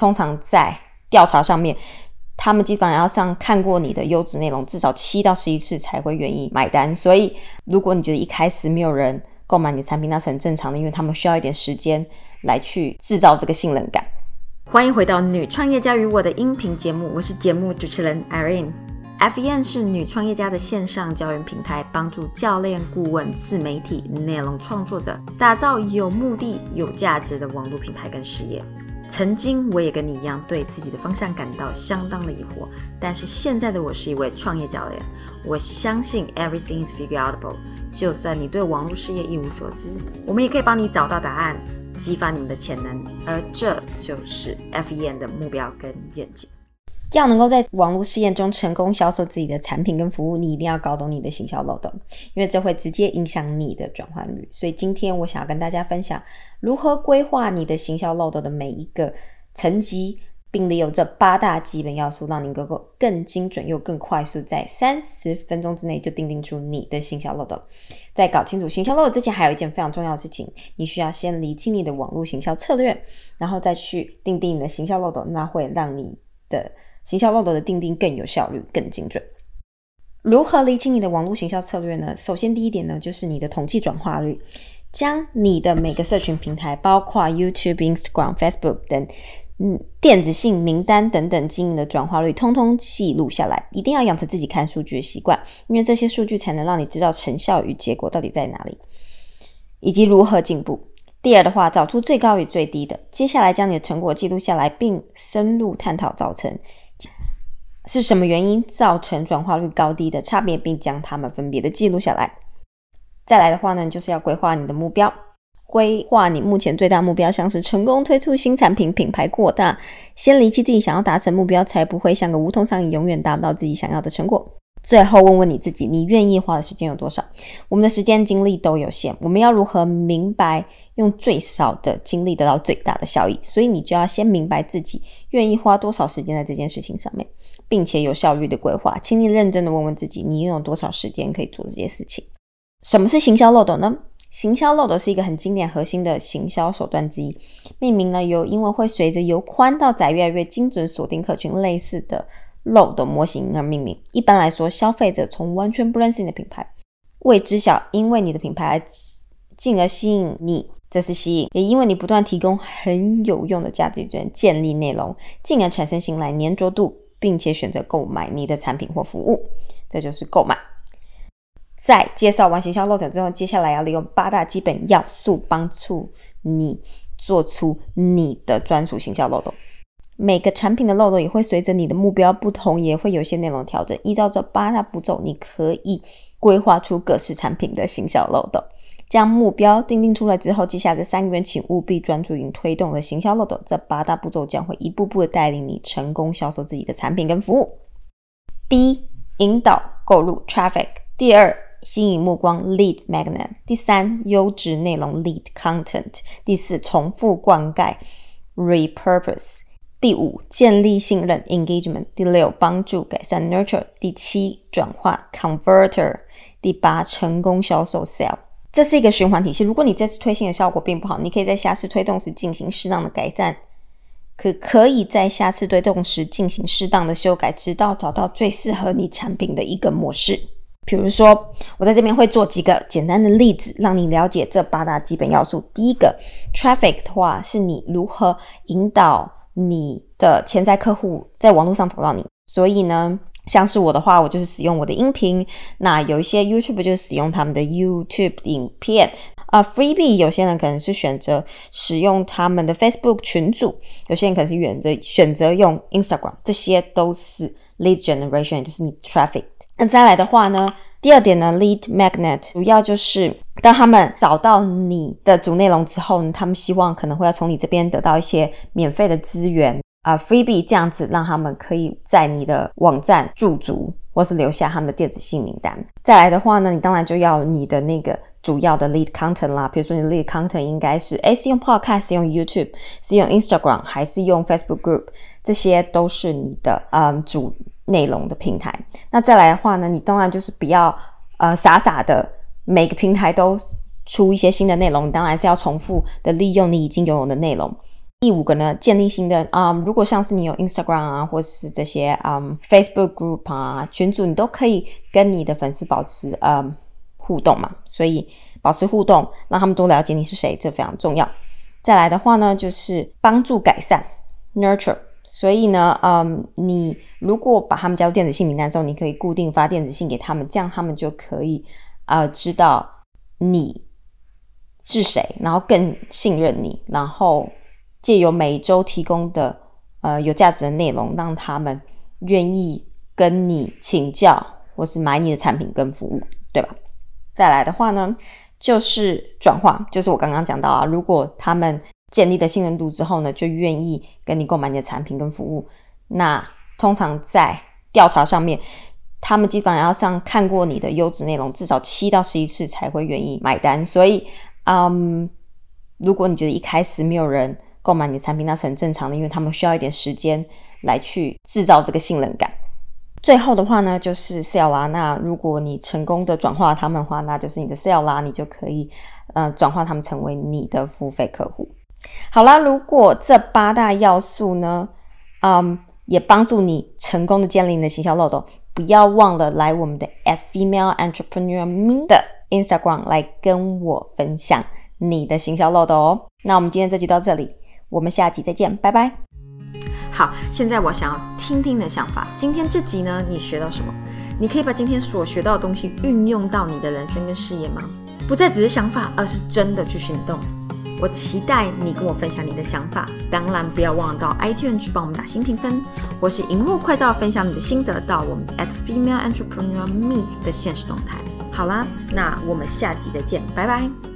通常在调查上面，他们基本上要上看过你的优质内容至少七到十一次才会愿意买单。所以，如果你觉得一开始没有人购买你的产品，那是很正常的，因为他们需要一点时间来去制造这个信任感。欢迎回到《女创业家与我的》音频节目，我是节目主持人 Irene。FEN 是女创业家的线上教育平台，帮助教练、顾问、自媒体、内容创作者打造有目的、有价值的网络品牌跟事业。曾经我也跟你一样，对自己的方向感到相当的疑惑，但是现在的我是一位创业教练。我相信 Everything is figureoutable，就算你对网络事业一无所知，我们也可以帮你找到答案。激发你们的潜能，而这就是 FEN 的目标跟愿景。要能够在网络试验中成功销售自己的产品跟服务，你一定要搞懂你的行销漏洞，因为这会直接影响你的转换率。所以今天我想要跟大家分享如何规划你的行销漏洞的每一个层级。并利用这八大基本要素，让你能够更精准又更快速，在三十分钟之内就定定出你的行销漏斗。在搞清楚行销漏斗之前，还有一件非常重要的事情，你需要先理清你的网络行销策略，然后再去定定你的行销漏斗，那会让你的行销漏斗的定定更有效率、更精准。如何理清你的网络行销策略呢？首先，第一点呢，就是你的统计转化率，将你的每个社群平台，包括 YouTube、Instagram、Facebook 等。嗯，电子信名单等等经营的转化率，通通记录下来，一定要养成自己看数据的习惯，因为这些数据才能让你知道成效与结果到底在哪里，以及如何进步。第二的话，找出最高与最低的，接下来将你的成果记录下来，并深入探讨造成是什么原因造成转化率高低的差别，并将它们分别的记录下来。再来的话呢，就是要规划你的目标。规划你目前最大目标，像是成功推出新产品、品牌扩大，先离弃自己想要达成目标，才不会像个无头苍蝇，永远达不到自己想要的成果。最后问问你自己，你愿意花的时间有多少？我们的时间精力都有限，我们要如何明白用最少的精力得到最大的效益？所以你就要先明白自己愿意花多少时间在这件事情上面，并且有效率的规划。请你认真的问问自己，你拥有多少时间可以做这些事情？什么是行销漏斗呢？行销漏斗是一个很经典、核心的行销手段之一。命名呢，由因为会随着由宽到窄越来越精准锁定客群类似的漏斗模型而命名。一般来说，消费者从完全不认识你的品牌，未知晓因为你的品牌而进而吸引你，这是吸引；也因为你不断提供很有用的价值，建立内容，进而产生信赖、粘着度，并且选择购买你的产品或服务，这就是购买。在介绍完行销漏洞之后，接下来要利用八大基本要素帮助你做出你的专属行销漏洞。每个产品的漏洞也会随着你的目标不同，也会有些内容调整。依照这八大步骤，你可以规划出各式产品的行销漏洞。将目标定定出来之后，接下来的三个月，请务必专注于推动的行销漏斗。这八大步骤将会一步步的带领你成功销售自己的产品跟服务。第一，引导购入 traffic。第二，吸引目光，lead magnet。第三，优质内容，lead content。第四，重复灌溉，repurpose。第五，建立信任，engagement。第六，帮助改善，nurture。第七，转化，converter。第八，成功销售，sell。这是一个循环体系。如果你这次推新的效果并不好，你可以在下次推动时进行适当的改善。可可以在下次推动时进行适当的修改，直到找到最适合你产品的一个模式。比如说，我在这边会做几个简单的例子，让你了解这八大基本要素。第一个，traffic 的话，是你如何引导你的潜在客户在网络上找到你。所以呢，像是我的话，我就是使用我的音频。那有一些 YouTube 就是使用他们的 YouTube 影片啊，Freebie 有些人可能是选择使用他们的 Facebook 群组，有些人可能是选择选择用 Instagram，这些都是 lead generation，就是你 traffic。那再来的话呢，第二点呢，lead magnet 主要就是当他们找到你的主内容之后呢，他们希望可能会要从你这边得到一些免费的资源啊，freebie 这样子，让他们可以在你的网站驻足或是留下他们的电子信名单。再来的话呢，你当然就要你的那个主要的 lead content 啦，比如说你 lead content 应该是诶是用 podcast，是用 YouTube，是用 Instagram，还是用 Facebook group，这些都是你的嗯主。内容的平台，那再来的话呢，你当然就是不要呃傻傻的每个平台都出一些新的内容，你当然是要重复的利用你已经拥有的内容。第五个呢，建立新的啊、如果像是你有 Instagram 啊，或是这些嗯 Facebook group 啊群组，你都可以跟你的粉丝保持嗯互动嘛，所以保持互动，让他们多了解你是谁，这非常重要。再来的话呢，就是帮助改善 nurture。所以呢，嗯，你如果把他们加入电子信名单之后，你可以固定发电子信给他们，这样他们就可以呃知道你是谁，然后更信任你，然后借由每周提供的呃有价值的内容，让他们愿意跟你请教，或是买你的产品跟服务，对吧？再来的话呢，就是转化，就是我刚刚讲到啊，如果他们建立的信任度之后呢，就愿意跟你购买你的产品跟服务。那通常在调查上面，他们基本上要上看过你的优质内容至少七到十一次才会愿意买单。所以，嗯，如果你觉得一开始没有人购买你的产品，那是很正常的，因为他们需要一点时间来去制造这个信任感。最后的话呢，就是 sale 啦。那如果你成功的转化他们的话，那就是你的 sale 啦，你就可以呃转化他们成为你的付费客户。好啦，如果这八大要素呢，嗯，也帮助你成功的建立你的行销漏斗，不要忘了来我们的 at female entrepreneur me 的 Instagram 来跟我分享你的行销漏斗哦。那我们今天这集到这里，我们下集再见，拜拜。好，现在我想要听听你的想法。今天这集呢，你学到什么？你可以把今天所学到的东西运用到你的人生跟事业吗？不再只是想法，而是真的去行动。我期待你跟我分享你的想法，当然不要忘了到 iTunes 去帮我们打新评分，或是荧幕快照分享你的心得到我们 at female entrepreneur me 的现实动态。好啦，那我们下集再见，拜拜。